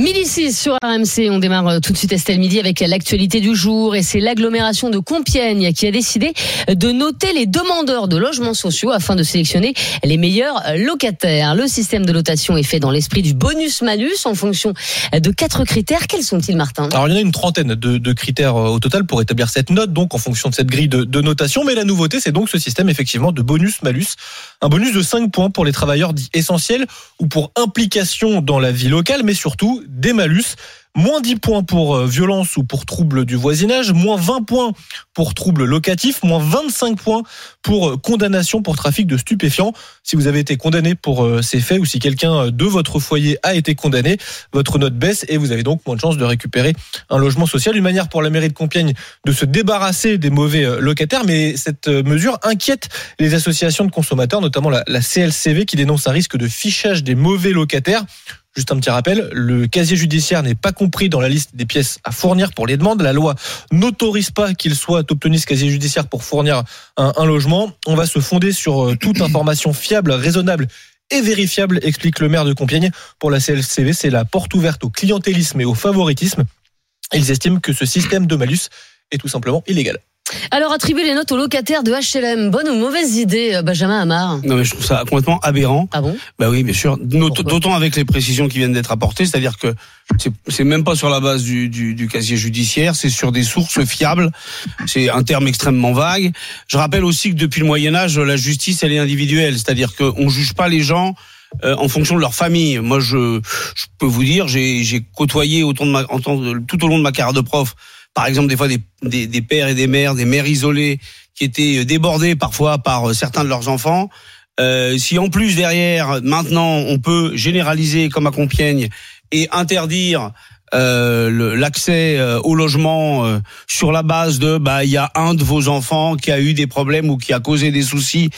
Midi 6 sur RMC, on démarre euh, tout de suite Estelle Midi avec l'actualité du jour et c'est l'agglomération de Compiègne qui a décidé de noter les demandeurs de logements sociaux afin de sélectionner les meilleurs locataires. Le système de notation est fait dans l'esprit du bonus-malus en fonction de quatre critères. Quels sont-ils Martin? Alors il y en a une trentaine de, critères euh, au total pour établir cette note, donc en fonction de cette grille de, de notation. Mais la nouveauté, c'est donc ce système effectivement de bonus-malus. Un bonus de 5 points pour les travailleurs dits essentiels ou pour implication dans la vie locale, mais surtout des malus. Moins 10 points pour euh, violence ou pour trouble du voisinage, moins 20 points pour trouble locatif, moins 25 points pour euh, condamnation pour trafic de stupéfiants. Si vous avez été condamné pour euh, ces faits ou si quelqu'un de votre foyer a été condamné, votre note baisse et vous avez donc moins de chances de récupérer un logement social. Une manière pour la mairie de Compiègne de se débarrasser des mauvais locataires, mais cette mesure inquiète les associations de consommateurs, notamment la, la CLCV qui dénonce un risque de fichage des mauvais locataires. Juste un petit rappel, le casier judiciaire n'est pas compris dans la liste des pièces à fournir pour les demandes. La loi n'autorise pas qu'il soit obtenu ce casier judiciaire pour fournir un, logement. On va se fonder sur euh, toute information fiable, raisonnable et vérifiable, explique le maire de Compiègne. Pour la CLCV, c'est la porte ouverte au clientélisme et au favoritisme. Ils estiment que ce système de malus est tout simplement illégal. Alors, attribuer les notes aux locataires de HLM, bonne ou mauvaise idée, euh, Benjamin Hamar Non, mais je trouve ça complètement aberrant. Ah bon? Bah oui, bien sûr. D'autant avec les précisions qui viennent d'être apportées, c'est-à-dire que c'est même pas sur la base du, du, du casier judiciaire, c'est sur des sources fiables. C'est un terme extrêmement vague. Je rappelle aussi que depuis le Moyen Âge, la justice, elle est individuelle, c'est-à-dire qu'on juge pas les gens euh, en fonction de leur famille. Moi, je, je peux vous dire, j'ai côtoyé autant de ma, tout au long de ma carrière de prof par exemple des fois des, des, des, pères et des mères, des mères isolées qui étaient débordées parfois par certains de leurs enfants. Euh, si en plus derrière, maintenant, on peut généraliser comme à Compiègne et interdire euh, l'accès euh, au logement euh, sur la base de bah il y a un de vos enfants qui a eu des problèmes ou qui a causé des soucis.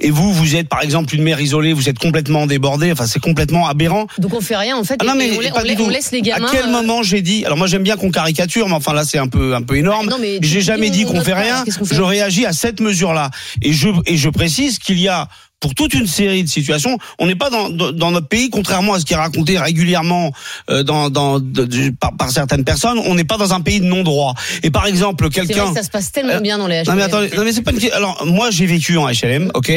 Et vous vous êtes par exemple une mère isolée vous êtes complètement débordé enfin c'est complètement aberrant. Donc on fait rien en fait ah non, mais on, laisse les gamins à quel moment j'ai dit alors moi j'aime bien qu'on caricature mais enfin là c'est un peu un peu énorme. ah j'ai jamais dit qu'on fait rien. je réagis à cette mesure là et je et je précise qu'il y a pour toute une série de situations. On n'est pas dans, dans, notre pays, contrairement à ce qui est raconté régulièrement euh, dans, dans de, par, certaines personnes, on n'est pas dans un pays de non-droit. Et par exemple, quelqu'un... Ça se passe tellement euh, bien dans les HLM. Non mais attendez, non mais c'est pas une... Alors moi j'ai vécu en HLM, ok.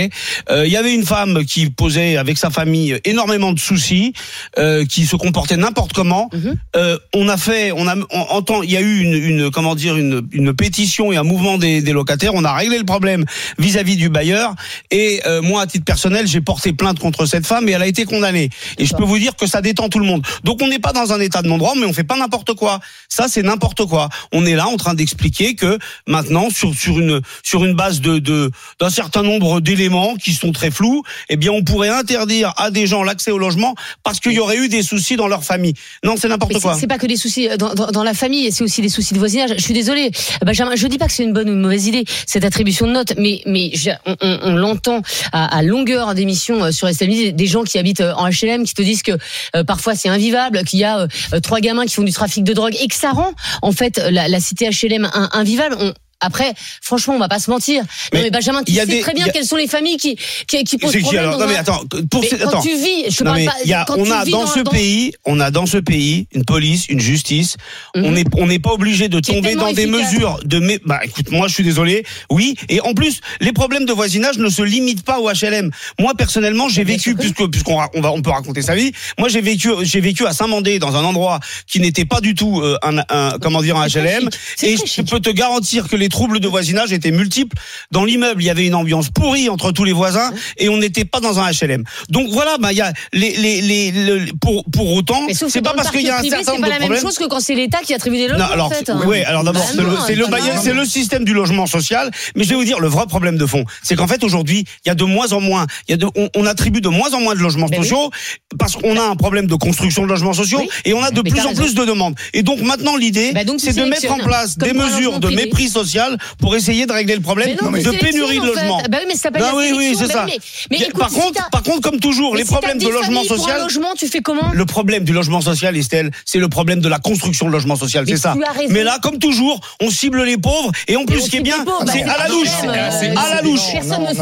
Euh, il y avait une femme qui posait avec sa famille énormément de soucis, euh, qui se comportait n'importe comment. Euh, on a fait, on a, on, il y a eu une, une, comment dire, une, une pétition et un mouvement des, des locataires. On a réglé le problème vis-à-vis -vis du bailleur. Et moi titre personnel, j'ai porté plainte contre cette femme et elle a été condamnée. Et je peux vous dire que ça détend tout le monde. Donc on n'est pas dans un état de non-droit, mais on fait pas n'importe quoi. Ça, c'est n'importe quoi. On est là en train d'expliquer que maintenant, sur, sur une, sur une base de, de, d'un certain nombre d'éléments qui sont très flous, eh bien, on pourrait interdire à des gens l'accès au logement parce qu'il y aurait eu des soucis dans leur famille. Non, c'est n'importe quoi. C'est pas que des soucis euh, dans, dans, dans la famille, c'est aussi des soucis de voisinage. Je suis désolée, Benjamin, je dis pas que c'est une bonne ou une mauvaise idée, cette attribution de notes, mais, mais on, on, on l'entend à, à longueur d'émissions euh, sur SMI, des gens qui habitent euh, en HLM qui te disent que euh, parfois c'est invivable, qu'il y a trois gamins qui font du trafic de drogue et que ça rend en fait la, cité HLM invivable. Après, franchement, on va pas se mentir. non, mais Benjamin, tu sais très bien quelles sont les familles qui qui, qui posent problème. Alors, non, mais attends, pour mais quand tu vis, je non, parle pas. Y a, on a dans, ce pays, on a dans ce pays une police, une justice. Mm -hmm. On n'est on n'est pas obligé de tomber dans des mesures de. Bah, écoute, moi, je suis désolé. Oui, et en plus, les problèmes de voisinage ne se limitent pas au HLM. Moi, personnellement, j'ai vécu puisque puisqu'on on va on peut raconter sa vie. Moi, j'ai vécu j'ai vécu à Saint-Mandé dans un endroit qui n'était pas du tout euh, un, un, comment dire un HLM. Et je peux te garantir que les les troubles de voisinage étaient multiples. Dans l'immeuble, il y avait une ambiance pourrie entre tous les voisins et on n'était pas dans un HLM. Donc voilà, bah il y a les les les, pour pour autant, c'est pas parce qu'il y a un certain nombre de problèmes. C'est pas la même chose que quand c'est l'État qui attribue des logements. Non, alors en fait, hein. oui, alors d'abord bah c'est le c'est le système du logement social, mais je vais vous dire le vrai problème de fond, c'est qu'en fait aujourd'hui, il y a de moins en moins, il y a de, on, on, attribue de moins en moins de logements ben sociaux oui. parce qu'on a un problème de construction de logements sociaux et on a de mais plus en plus de demandes. Et donc maintenant l'idée, bah c'est de mettre en place des mesures de mépris social pour essayer de régler le problème non, de pénurie de en Bah s'appelle Ah la oui, oui, c'est Bah ça. Mais, mais Mais écoute, par si contre, par contre, comme toujours, mais les si problèmes 10 de logement familles pour un social. logement, tu fais comment Le problème du logement social, Estelle, c'est le problème de la construction de logement social, c'est ça. Mais là, comme toujours, on cible les pauvres et en plus, ce qui est bien, bah, c'est c'est à la louche, problème, à la euh, louche,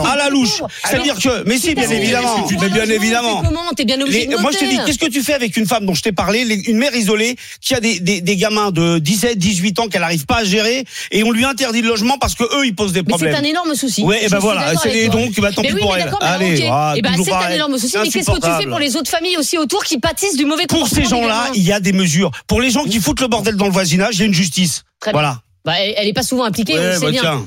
à la louche. C'est-à-dire que, mais si, bien évidemment, tu mais bien évidemment. moi je te dis, qu'est-ce que tu fais avec une femme dont je t'ai parlé, une mère isolée qui a des, gamins de 17, 18 ans qu'elle n'arrive pas à gérer et on lui interdit le logement parce que eux ils posent des Mais c'est problèmes. un énorme souci. Ouais, et ben voilà, c'est toi. donc bah, tant Mais pis oui, pour elle. Allez, ah, Eh ben, toujours c'est un énorme souci. C'est Mais qu'est-ce que tu fais pour les autres familles aussi autour qui pâtissent du mauvais Pour ces gens-là, il y a des mesures. Pour les gens qui foutent le bordel dans le voisinage, il y a une justice. Très bien. Voilà. Bah, elle elle est pas souvent impliquée, on Ouais, le sait bah, bien. tiens.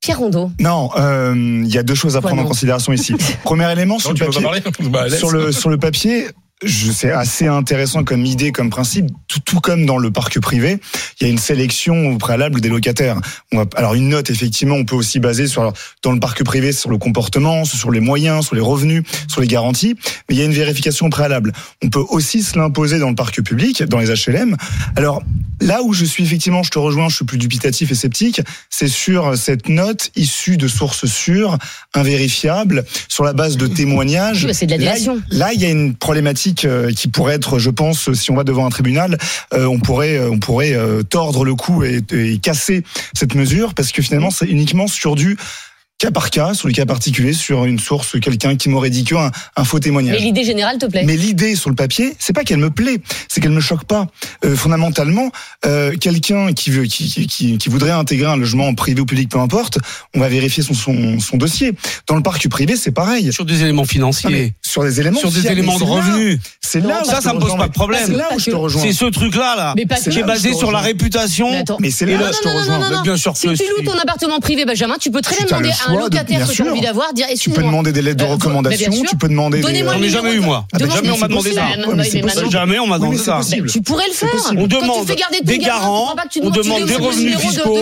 Pierre Rondeau. Non, euh, il y a deux choses à Quoi, prendre en considération ici. Premier élément sur Non, le papier. Bah. Sur le sur le papier, je c'est assez intéressant comme idée, comme principe. Tout, tout comme dans le parc privé, il y a une sélection au préalable des locataires. On va, alors une note, effectivement, on peut aussi baser sur alors, dans le parc privé sur le comportement, sur les moyens, sur les revenus, sur les garanties. Mais il y a une vérification au préalable. On peut aussi se l'imposer dans le parc public, dans les HLM. Alors là où je suis effectivement, je te rejoins, je suis plus dubitatif et sceptique, c'est sur cette note issue de sources sûres, invérifiables, sur la base de témoignages. Oui, c'est de la. Là, il y a une problématique euh, qui pourrait être, je pense, si on va devant un tribunal, euh, on pourrait, euh, on pourrait tordre le cou et, et casser cette mesure parce que finalement, c'est uniquement sur du cas par cas, sur le cas particulier, sur une source, quelqu'un qui m'aurait dit qu'un un faux Mais témoignage. l'idée générale te plaît Mais l'idée sur le papier, c'est pas qu'elle me plaît, c'est qu'elle me choque pas. Euh, fondamentalement, euh, quelqu'un qui veut, qui, qui, qui, voudrait intégrer un logement privé ou public, peu importe, on va vérifier son, son, son dossier. Dans le parc privé, c'est pareil. Sur des éléments Non, mais financiers, sur des éléments, sur des fiables, éléments de mais c'est là- revenus. C'est là où ça, ça me pose pas de problème. C'est là où je te rejoins. C'est ce truc-là, là, Mais pas qui est basé sur la réputation. Mais attends. Mais c'est là où je te non, non, rejoins. non, non, non. Bien sûr Si tu loues ton appartement privé, Benjamin, tu peux très bien demander à choix de- locataire bien que tu as sûr. envie d'avoir, dire Tu peux demander des lettres de recommandation, tu peux demander des. Donnez-moi J'en le ai jamais eu, de- moi. Ah, bah, jamais on m'a demandé ça. Jamais on m'a demandé ça. Tu pourrais le faire. On demande des garants, on demande des revenus fiscaux.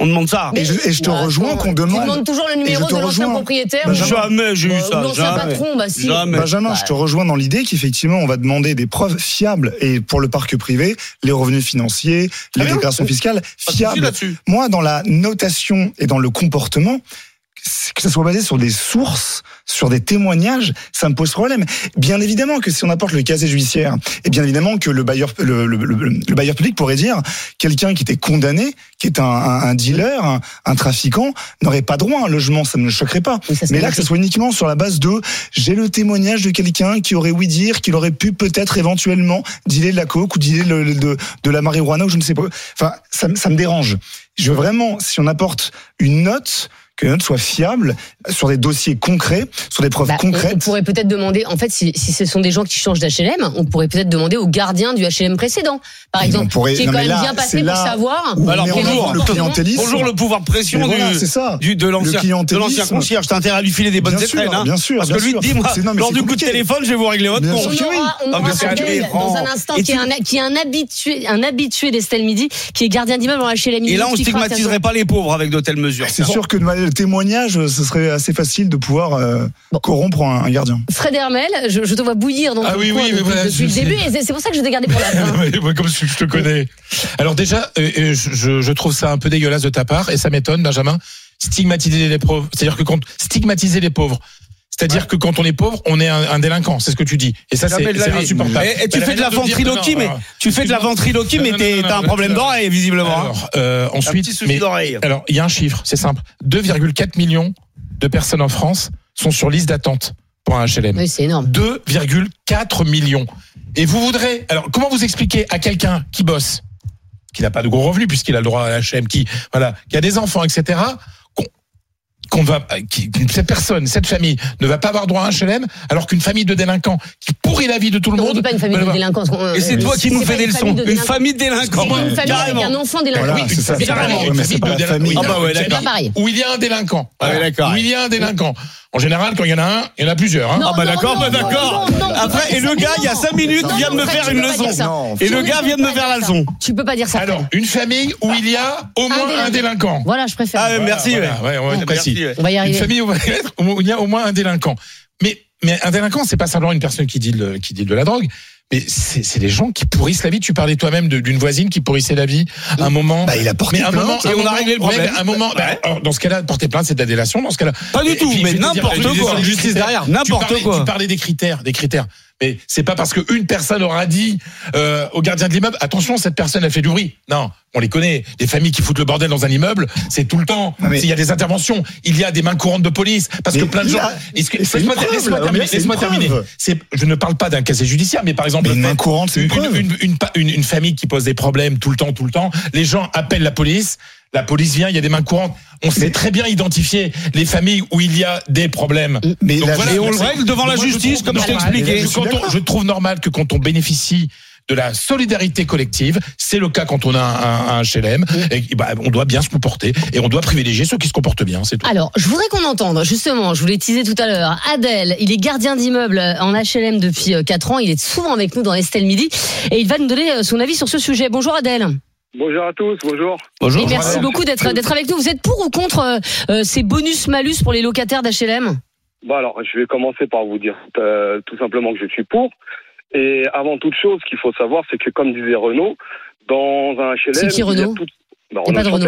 On demande ça. Et je, te rejoins qu'on Tu demande. demandes toujours le numéro de l'ancien propriétaire. Jamais j'ai eu Euh, ça. Jamais. bah. Jamais. Benjamin, je te rejoins dans l'idée qu'effectivement, on va demander des preuves fiables et pour le parc privé, les revenus financiers, les bien. déclarations fiscales fiables. Moi, dans la notation et dans le comportement, que ça soit basé sur des sources, sur des témoignages, ça me pose problème. Bien évidemment que si on apporte le casier judiciaire, et bien évidemment que le bailleur, le, le- le- le bailleur public pourrait dire quelqu'un qui était condamné, qui est un, un- un dealer, un, un trafiquant, n'aurait pas droit à un logement, ça ne me choquerait pas. Oui, Mais là, que ce soit uniquement sur la base de j'ai le témoignage de quelqu'un qui aurait oui dire qu'il aurait pu peut-être éventuellement dealer de la coke ou dealer le- le- de, de la marijuana ou je ne sais pas. Enfin, ça, ça me dérange. Je veux vraiment, si on apporte une note, que la note soit fiable sur des dossiers concrets, sur des preuves Bah, on, on concrètes. pourrait peut-être demander, en fait, si, si ce sont des gens qui changent d'HLM, on pourrait peut-être demander au gardien du HLM précédent, par exemple, on pourrait- qui est quand même là, bien passé pour savoir. Alors, bonjour. le clientélisme. Bonjour le pouvoir de pression voilà, du, c'est ça. du- de l'ancien concierge. T'as intérêt à lui filer des bonnes Bien sûr, étrennes, hein. bien sûr, Parce bien que lui sûr. dit, moi, C'est- non, mais lors du coup de téléphone, je vais vous régler votre Bien compte. sûr. On aura, on Ah, dans un instant qui est un, habitué, un habitué d'Estelle Midi, qui est gardien d'immeuble en HLM. Et là, on stigmatiserait pas les pauvres avec de telles mesures. C'est sûr que le témoignage, ce serait assez facile de pouvoir euh, Bon. corrompre un, un gardien. Fred Hermel, je, je te vois bouillir dans Ah ton oui, oui, depuis, voilà, depuis le sais. début, et c'est pour ça que je t'ai gardé pour la fin. Ouais, comme je te connais. Alors déjà, euh, euh, je, je trouve ça un peu dégueulasse de ta part, et ça m'étonne, Benjamin. Stigmatiser les pauvres, c'est-à-dire que quand stigmatiser les pauvres, c'est-à-dire que quand on est pauvre, on est un, un délinquant, c'est ce que tu dis. Et ça, c'est insupportable. Et, et tu Mais fais de la ventriloquie, mais tu fais de la ventriloquie, mais t'as un problème d'oreille, visiblement. hein. Alors, euh, Un ensuite, petit souci mais d'oreille. alors il y a un chiffre, c'est simple. 2,4 millions de personnes en France sont sur liste d'attente pour un HLM. Oui, c'est énorme. 2,4 millions. Et vous voudrez, alors comment vous expliquez à quelqu'un qui bosse, qui n'a pas de gros revenus puisqu'il a le droit à HM, qui voilà, qui a des enfants, etc. qu'on va, qui- cette personne, cette famille ne va pas avoir droit à un HLM, alors qu'une famille de délinquants qui pourrit la vie de tout le On monde. pas une famille de délinquants. Et c'est toi qui nous fais des leçons. Une famille de délinquants. C'est une famille avec Carrément. un enfant délinquant. Oui, c'est carrément une famille de délinquants. Ah bah ouais, d'accord. Où il y a un délinquant. Ah ouais, d'accord. Où il y a un délinquant. En général, quand il y en a un, il y en a plusieurs. hein. Non, Ah bah d'accord, bah d'accord. Après, et le gars, il y a. 5 minutes, Non, vient de me faire une leçon. Et le gars vient de me faire la leçon. Tu peux pas dire ça. Alors, une famille où il y a au moins un délinquant. Voilà, je préfère. Ah, merci, on va précis. ouais. On va y Une famille où il y a au moins un délinquant. Mais, mais un délinquant, c'est pas simplement une personne qui dit, qui dit de la drogue, Mais c'est c'est les gens qui pourrissent la vie. Tu parlais toi-même d'une voisine qui pourrissait la vie. Un moment. Bah, il a porté mais un plainte. moment, et on a réglé le problème. un moment, bah, alors, dans ce cas-là, porter plainte, c'est de la délation. Dans ce cas-là, Pas du tout, puis, mais n'importe quoi. Justice derrière. N'importe quoi. Tu parlais des critères, des critères. Mais c'est pas parce qu'une personne aura dit euh, au gardien de l'immeuble attention, cette personne a fait du bruit. Non, on les connaît. Les familles qui foutent le bordel dans un immeuble, c'est tout le temps. Mais- S'il y a des interventions, il y a des mains courantes de police parce que plein de gens. Laisse-moi terminer. Laisse-moi une terminer. Je ne parle pas d'un casier judiciaire, mais par exemple, une main courante, c'est une- une famille qui pose des problèmes tout le temps, tout le temps. Les gens appellent la police. La police vient, il y a des mains courantes. On sait très bien identifier les familles où il y a des problèmes. Mais Donc la- voilà, Et on le règle devant la justice, comme je t'ai expliqué. Je, quand on- je trouve normal que quand on bénéficie de la solidarité collective, c'est le cas quand on a un, un HLM, et bah, on doit bien se comporter et on doit privilégier ceux qui se comportent bien, c'est tout. Alors, je voudrais qu'on entende, justement, je vous l'ai teasé tout à l'heure, Adèle, il est gardien d'immeuble en HLM depuis 4 ans, il est souvent avec nous dans Estelle Midi, et il va nous donner euh, son avis sur ce sujet. Bonjour Adèle. Bonjour à tous, bonjour. Bonjour. Et merci beaucoup d'être d'être avec nous. Vous êtes pour ou contre euh, euh, ces bonus-malus pour les locataires d'HLM Bon alors, je vais commencer par vous dire euh, tout simplement que je suis pour. Et avant toute chose, ce qu'il faut savoir, c'est que comme disait Renaud, dans un HLM, C'est qui, il y a Renaud? tout- Bah, Il y a pas de Renaud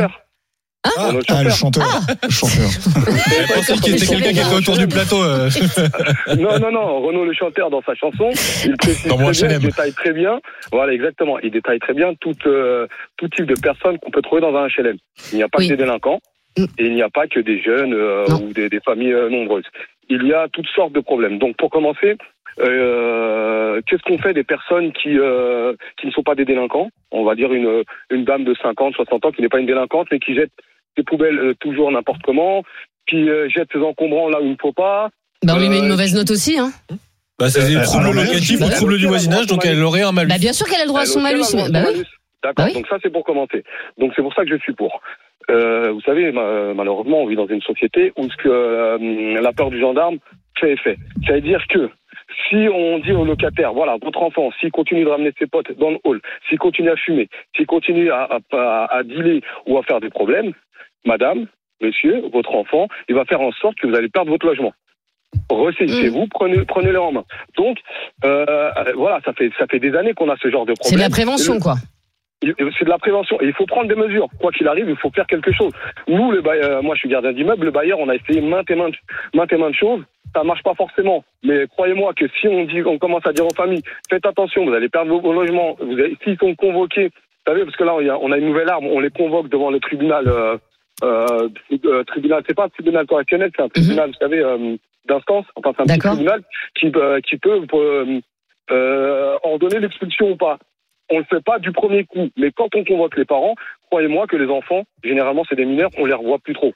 Chanteur. Renaud Ah, le Chanteur. chanteur. Le chanteur. Je pensais qu'il y était quelqu'un qui était autour du plateau. euh. Non, non, non, Renaud le chanteur dans sa chanson, il précise Dans mon très bien, HLM. il détaille très bien, voilà exactement, il détaille très bien tout, euh, tout type de personnes qu'on peut trouver dans un HLM. Il n'y a pas Oui. que des délinquants, et il n'y a pas que des jeunes euh, ou des, des familles euh, nombreuses. Il y a toutes sortes de problèmes. Donc pour commencer, euh, qu'est-ce qu'on fait des personnes qui, euh, qui ne sont pas des délinquants? On va dire une, une dame de 50, 60 ans qui n'est pas une délinquante, mais qui jette ses poubelles euh, toujours n'importe comment, qui euh, jette ses encombrants là où il ne faut pas, bah, On lui met une mauvaise note aussi. Hein. Bah, c'est des Euh, troubles locatifs ou troubles du voisinage, donc elle aurait un malus. Bah, bien sûr qu'elle a le droit à son malus. Bah. D'accord, Bah oui. donc ça c'est pour commencer. Donc c'est pour ça que je suis pour. Euh, vous savez, ma- malheureusement, on vit dans une société où ce que euh, la peur du gendarme fait effet. Ça veut dire que si on dit au locataire, voilà, votre enfant, s'il continue de ramener ses potes dans le hall, s'il continue à fumer, s'il continue à, à, à, à dealer ou à faire des problèmes, madame, monsieur, votre enfant, il va faire en sorte que vous allez perdre votre logement. Ressaisissez-vous, prenez, prenez-le en main. Donc, euh, voilà, ça fait, ça fait des années qu'on a ce genre de C'est problème. de la prévention, quoi. c'est de la prévention et il faut prendre des mesures. Quoi qu'il arrive, il faut faire quelque chose. Nous, le bailleur, moi je suis gardien d'immeuble, le bailleur, on a essayé maintes et maintes, maintes et maintes choses. Ça marche pas forcément. Mais croyez-moi que si on dit, on commence à dire aux familles, faites attention, vous allez perdre vos, vos logements. Vous allez- s'ils sont convoqués, vous savez, parce que là, on a une nouvelle arme, on les convoque devant le tribunal, euh, euh, euh, tribunal, c'est pas un tribunal correctionnel, c'est un tribunal, vous savez, euh, d'instance. Enfin, c'est un petit tribunal qui, euh, qui peut euh, euh, ordonner l'expulsion ou pas. On le fait pas du premier coup, mais quand on convoque les parents, croyez-moi que les enfants, généralement c'est des mineurs, on les revoit plus trop.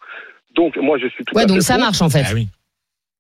Donc moi je suis tout Ouais, à donc fait ça marche en fait. Ah oui.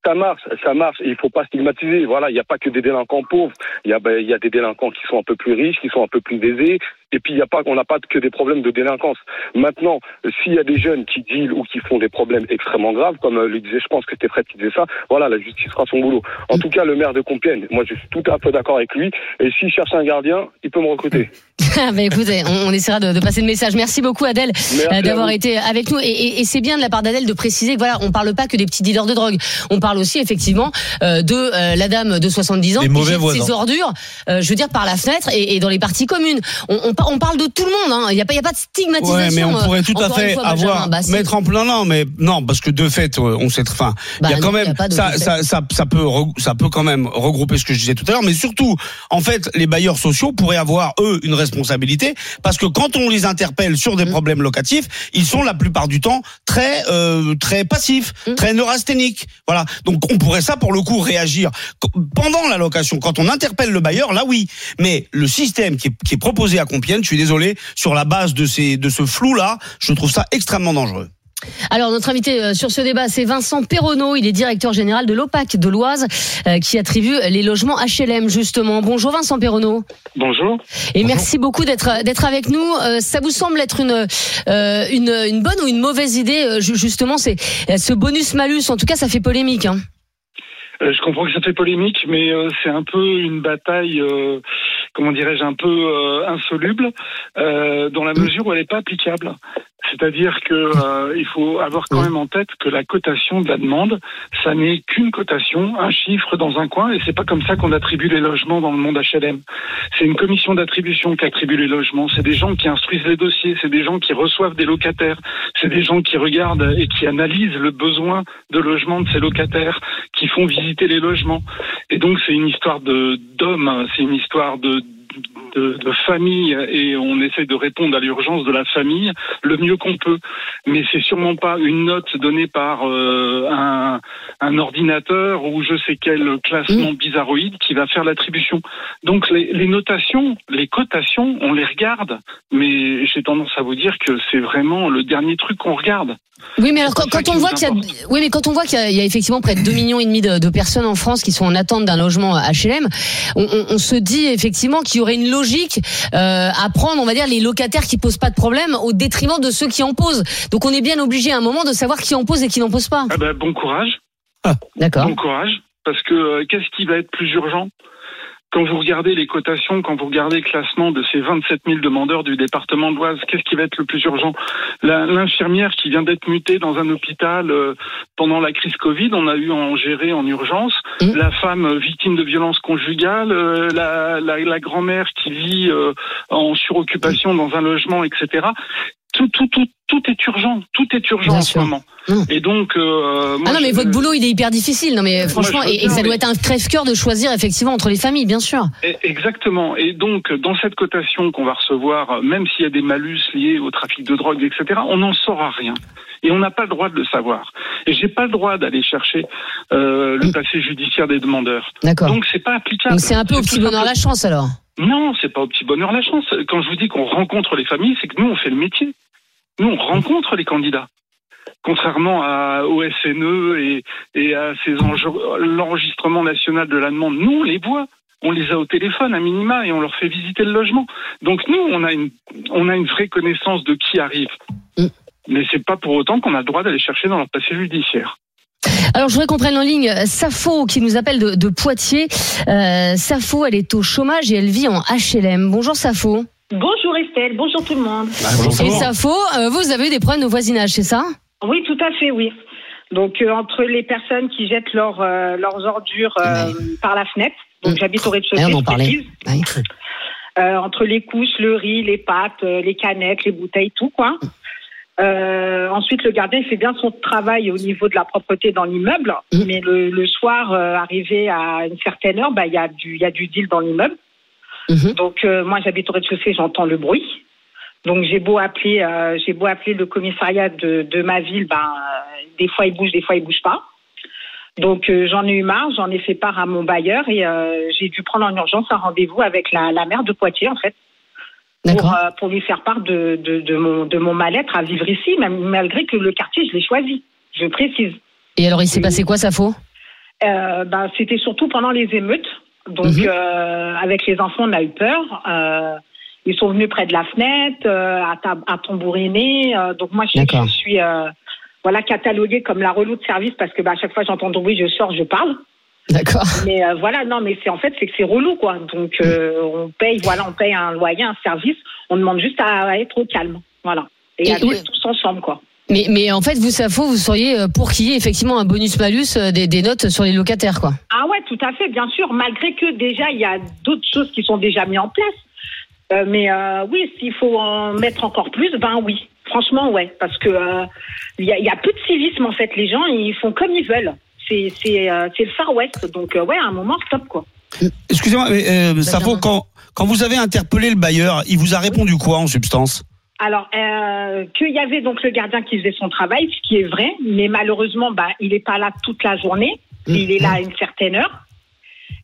Ça marche, ça marche. Il faut pas stigmatiser. Voilà, il n'y a pas que des délinquants pauvres. Il y a, ben, y a des délinquants qui sont un peu plus riches, qui sont un peu plus aisés. Et puis il y a pas, on n'a pas que des problèmes de délinquance. Maintenant, s'il y a des jeunes qui dealent ou qui font des problèmes extrêmement graves, comme euh, le disait, je pense que c'était Fred qui disait ça. Voilà, la justice fera son boulot. En tout cas, le maire de Compiègne, moi je suis tout à fait d'accord avec lui. Et s'il cherche un gardien, il peut me recruter. bah, écoutez, on, on essaiera de, de passer le message. Merci beaucoup Adèle euh, d'avoir été avec nous. Et, et- et c'est bien de la part d'Adèle de préciser que voilà, on parle pas que des petits dealers de drogue. On parle aussi effectivement euh, de euh, la dame de 70 ans Des qui jette ses ordures, euh, je veux dire par la fenêtre et, et dans les parties communes. On, on, par- on parle de tout le monde. hein. Il n'y a pas, il y a pas de stigmatisation. Ouais, mais on euh, pourrait tout à fait fois, Benjamin. avoir Bah, mettre en plein non, mais non, parce que de fait, euh, on sait, enfin, Bah, il y a quand non, il y même a ça, ça, ça, ça peut, ça peut quand même regrouper ce que je disais tout à l'heure, mais surtout, en fait, les bailleurs sociaux pourraient avoir eux une responsabilité parce que quand on les interpelle sur des Mm. problèmes locatifs, ils sont la plupart du temps très, euh, très passifs, Mm. très neurasthéniques. Voilà, donc on pourrait ça pour le coup réagir pendant la location, quand on interpelle le bailleur, là oui, mais le système qui est, qui est proposé à Compiègne, je suis désolé, sur la base de ces, de ce flou là, je trouve ça extrêmement dangereux. Alors notre invité euh, sur ce débat, c'est Vincent Perronneau. Il est directeur général de l'OPAC de l'Oise, euh, qui attribue les logements HLM justement. Bonjour Vincent Perronneau. Bonjour. Et merci beaucoup d'être d'être avec nous. Euh, ça vous semble être une euh, une, une bonne ou une mauvaise idée euh, ju- justement c'est euh, ce bonus malus. En tout cas, ça fait polémique. Hein. Euh, je comprends que ça fait polémique, mais euh, c'est un peu une bataille, euh, comment dirais-je, un peu euh, insoluble, euh, dans la mesure où elle n'est pas applicable. C'est-à-dire que euh, il faut avoir quand même en tête que la cotation de la demande, ça n'est qu'une cotation, un chiffre dans un coin, et c'est pas comme ça qu'on attribue les logements dans le monde HLM. C'est une commission d'attribution qui attribue les logements. C'est des gens qui instruisent les dossiers, c'est des gens qui reçoivent des locataires, c'est des gens qui regardent et qui analysent le besoin de logement de ces locataires, qui font visiter les logements. Et donc c'est une histoire de d'hommes, c'est une histoire de de, de famille et on essaie de répondre à l'urgence de la famille le mieux qu'on peut. Mais c'est sûrement pas une note donnée par euh, un, un ordinateur ou je sais quel classement bizarroïde qui va faire l'attribution. Donc les, les notations, les cotations, on les regarde, mais j'ai tendance à vous dire que c'est vraiment le dernier truc qu'on regarde. Oui, mais alors quand, on voit qu'il y a, oui, mais quand on voit qu'il y a, il y a effectivement près de 2 millions et demi de, personnes en France qui sont en attente d'un logement HLM, on, on- on se dit effectivement qu'il y aurait une logique euh, à prendre, on va dire, les locataires qui posent pas de problème au détriment de ceux qui en posent. Donc on est bien obligé à un moment de savoir qui en pose et qui n'en pose pas. Ah ben, bon courage. D'accord. Bon courage, parce que euh, qu'est-ce qui va être plus urgent? Quand vous regardez les cotations, quand vous regardez le classement de ces 27 000 demandeurs du département de l'Oise, qu'est-ce qui va être le plus urgent? L'infirmière qui vient d'être mutée dans un hôpital euh, pendant la crise Covid, on a eu à en gérer en urgence. La femme euh, victime de violences conjugales, euh, la, la, la grand-mère qui vit en suroccupation dans un logement, etc. Tout, tout, tout, tout est urgent. Tout est urgent Bien en sûr. ce moment. Mm. Et donc, euh, moi, Ah non, mais je- votre boulot, il est hyper difficile. Non, mais franchement, et, ça doit être un crève-cœur de choisir effectivement entre les familles, bien sûr. Et- Exactement. Et donc, dans cette cotation qu'on va recevoir, même s'il y a des malus liés au trafic de drogue, etc., on n'en saura rien. Et on n'a pas le droit de le savoir. Et j'ai pas le droit d'aller chercher euh, le passé judiciaire des demandeurs. D'accord. Donc, c'est pas applicable. Donc c'est un peu au petit bonheur la chance alors. Non, c'est pas au petit bonheur la chance. Quand je vous dis qu'on rencontre les familles, c'est que nous, on fait le métier. Nous, on rencontre les candidats. Contrairement à, au SNE et, et à ces enjeux- l'enregistrement national de la demande, nous, on les voit. On les a au téléphone à minima et on leur fait visiter le logement. Donc nous, on a une, on a une vraie connaissance de qui arrive. Mm. Mais c'est pas pour autant qu'on a le droit d'aller chercher dans leur passé judiciaire. Alors je voudrais qu'on prenne en ligne Safo qui nous appelle de, de Poitiers. Euh, Safo, elle est au chômage et elle vit en HLM. Bonjour Safo. Bonjour Estelle, bonjour tout le monde. Et Safo, euh, vous avez eu des problèmes de voisinage, c'est ça? Oui, tout à fait, oui. Donc euh, entre les personnes qui jettent leurs euh, leurs ordures euh, par la fenêtre, donc Mm. j'habite au rez-de-chaussée, Ouais, on en je parlait. précise. Oui. Euh, entre les couches, le riz, les pâtes, les canettes, les bouteilles, tout quoi. Euh, ensuite, le gardien il fait bien son travail au niveau de la propreté dans l'immeuble, Mm. mais le, le soir, arrivé à une certaine heure, bah il y a du y a du deal dans l'immeuble. Donc moi j'habite au rez-de-chaussée, j'entends le bruit. Donc j'ai beau appeler, euh, j'ai beau appeler le commissariat de, de ma ville, ben euh, des fois il bouge, des fois il bouge pas. Donc euh, j'en ai eu marre, j'en ai fait part à mon bailleur et euh, j'ai dû prendre en urgence un rendez-vous avec la, la maire de Poitiers en fait pour, euh, pour lui faire part de, de, de mon de mon mal-être à vivre ici, même malgré que le quartier je l'ai choisi. Je précise. Et alors il s'est passé quoi Safo Euh, ben, c'était surtout pendant les émeutes. Donc, Mhm. euh, avec les enfants, on a eu peur. Ils sont venus près de la fenêtre, euh, à, ta- à tambouriner. Euh, donc, moi, je, suis euh, voilà, cataloguée comme la relou de service parce que bah, à chaque fois, j'entends du bruit, je sors, je parle. D'accord. Mais euh, voilà, non, mais c'est en fait, c'est que c'est relou, quoi. Donc, euh, on paye, voilà, on paye un loyer, un service. On demande juste à, à être au calme. Voilà. Et, Et à oui. tous ensemble, quoi. Mais, mais en fait, vous, Safo, vous seriez pour qu'il y ait effectivement un bonus-malus des, des notes sur les locataires, quoi. Ah ouais, tout à fait, bien sûr, malgré que déjà il y a d'autres choses qui sont déjà mises en place. Euh, mais euh, oui, s'il faut en mettre encore plus, ben oui. Franchement, ouais, parce que euh, il y, a, il y a peu de civisme en fait. Les gens, ils font comme ils veulent. C'est c'est euh, c'est le Far West, donc euh, ouais, à un moment stop quoi. Excusez-moi, mais euh, Safo, Benjamin. quand, quand vous avez interpellé le bailleur, il vous a répondu quoi en substance? Alors, euh, qu'il y avait donc le gardien qui faisait son travail, ce qui est vrai, mais malheureusement, bah, il n'est pas là toute la journée. Il est là à une certaine heure.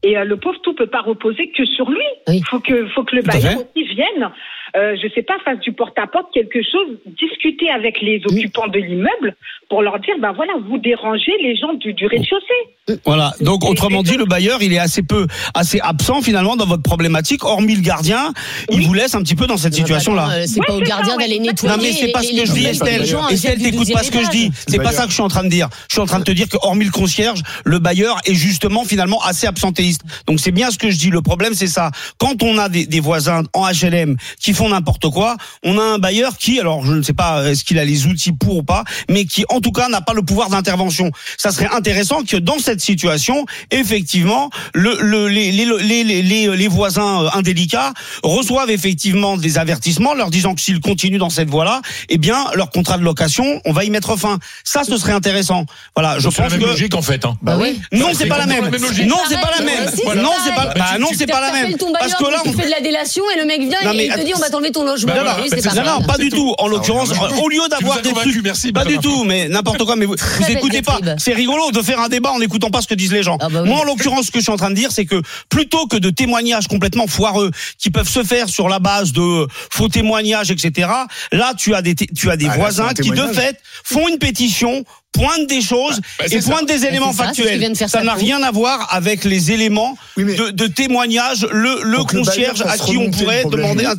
Et euh, le pauvre tout peut pas reposer que sur lui. Oui. Il faut que, faut que le bailleur aussi vienne euh, je sais pas, fasse du porte-à-porte, quelque chose, discuter avec les occupants de l'immeuble pour leur dire, ben voilà, vous dérangez les gens du, du rez-de-chaussée. Voilà. Donc autrement dit, le bailleur, il est assez peu, assez absent finalement dans votre problématique. Hormis le gardien, il vous laisse un petit peu dans cette situation-là. Euh, C'est Ouais, pas au gardien d'aller nettoyer. Non mais c'est pas ce que je dis Estelle. Estelle t'écoutes pas ce que je 12e dis. C'est pas ça que je suis en train de dire. Je suis en train de te dire que hormis le concierge, le bailleur est justement finalement assez absentéiste. Donc c'est bien ce que je dis. Le problème c'est ça. Quand on a des, des voisins en HLM qui font n'importe quoi, on a un bailleur qui, alors je ne sais pas est-ce qu'il a les outils pour ou pas, mais qui en tout cas n'a pas le pouvoir d'intervention. Ça serait intéressant que dans cette situation, effectivement, le, le- les, les, les, les, voisins euh, indélicats reçoivent effectivement des avertissements leur disant que s'ils continuent dans cette voie-là, eh bien leur contrat de location, on va y mettre fin. Ça, ce serait intéressant. Voilà, je C'est la pense même que logique en fait. Hein. Bah oui. non, c'est pas la même. Non, c'est pas la même. Non, c'est pas. Bah, Bah non, c'est pas la même. Parce que là, on fais de la délation et le mec vient et il te dit on va t'enlever ton logement. Bah, Oui, bah, non, non, pas du tout. En l'occurrence, au lieu d'avoir des trucs, merci, pas du tout, mais n'importe quoi. Mais vous, vous écoutez pas. C'est rigolo de faire un débat en n'écoutant pas ce que disent les gens. Ah bah oui. Moi, en l'occurrence, ce que je suis en train de dire, c'est que plutôt que de témoignages complètement foireux qui peuvent se faire sur la base de faux témoignages, etc. Là, tu as des tu as des Ah, voisins qui de fait font une pétition pointent des choses bah, c'est et ça. pointent des éléments ça, factuels. Ça n'a rien à voir avec les éléments Oui, de, de témoignage. Le, le concierge à qui on pourrait demander un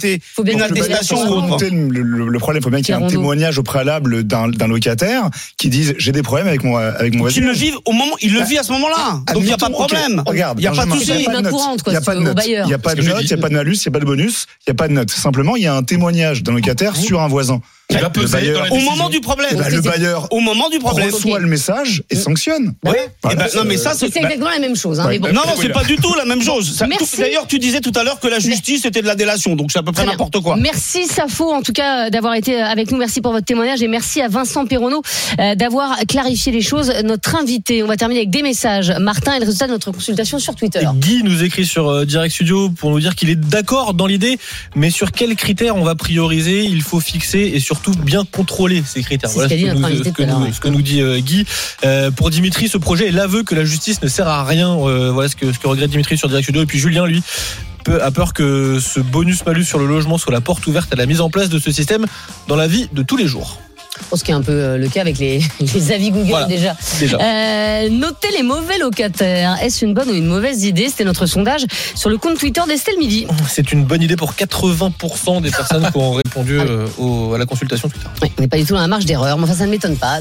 une attestation ou autre. le, problème, il faut bien qu'il y ait un témoignage au préalable d'un d'un locataire qui dise j'ai des problèmes avec mon avec mon voisin. le vivent au moment, il le vit à ce moment-là. Donc il n'y a pas de problème. Regarde, il n'y a pas de souci. il y a pas de note. Il. Il n'y a pas de note, il n'y a pas de malus, il n'y a pas de bonus, il n'y a pas de note. Simplement, il y a un témoignage d'un locataire sur un voisin. Qui va Le peser bailleur- dans la Au moment du problème. Eh ben, le bailleur Au moment du problème. reçoit le message et sanctionne. Oui. Voilà, Eh ben, non mais ça C'est exactement la même chose. hein, Ouais. mais bon. Non, non, c'est pas du tout la même chose. D'ailleurs, tu disais tout à l'heure que la justice était de la délation, donc c'est à peu près n'importe quoi. Merci Safo en tout cas euh, d'avoir été avec nous. Merci pour votre témoignage et merci à Vincent Perronneau euh, d'avoir clarifié les choses. Notre invité, on va terminer avec des messages. Martin et le résultat de notre consultation sur Twitter. Guy nous écrit sur euh, Direct Studio pour nous dire qu'il est d'accord dans l'idée, mais sur quels critères on va prioriser, il faut fixer et surtout bien contrôler ces critères. C'est ce que nous, invité ce que tout à l'heure, nous- ouais. ce que nous dit euh, Guy. Euh, pour Dimitri, ce projet est l'aveu que la justice ne sert à rien. Euh, voilà ce que, ce que regrette Dimitri sur Direct Studio. Et puis Julien, lui, a peur que ce bonus-malus sur le logement soit la porte ouverte à la mise en place de ce système dans la vie de tous les jours. Je pense qu'il y a un peu euh, le cas avec les, les avis Google Voilà. déjà. Déjà. Euh, notez les mauvais locataires. Est-ce une bonne ou une mauvaise idée C'était notre sondage sur le compte Twitter d'Estelle Midi. C'est une bonne idée pour 80% des personnes qui ont répondu euh, au- à la consultation Twitter. Oui, on n'est pas du tout dans la marge d'erreur, mais enfin ça ne m'étonne pas.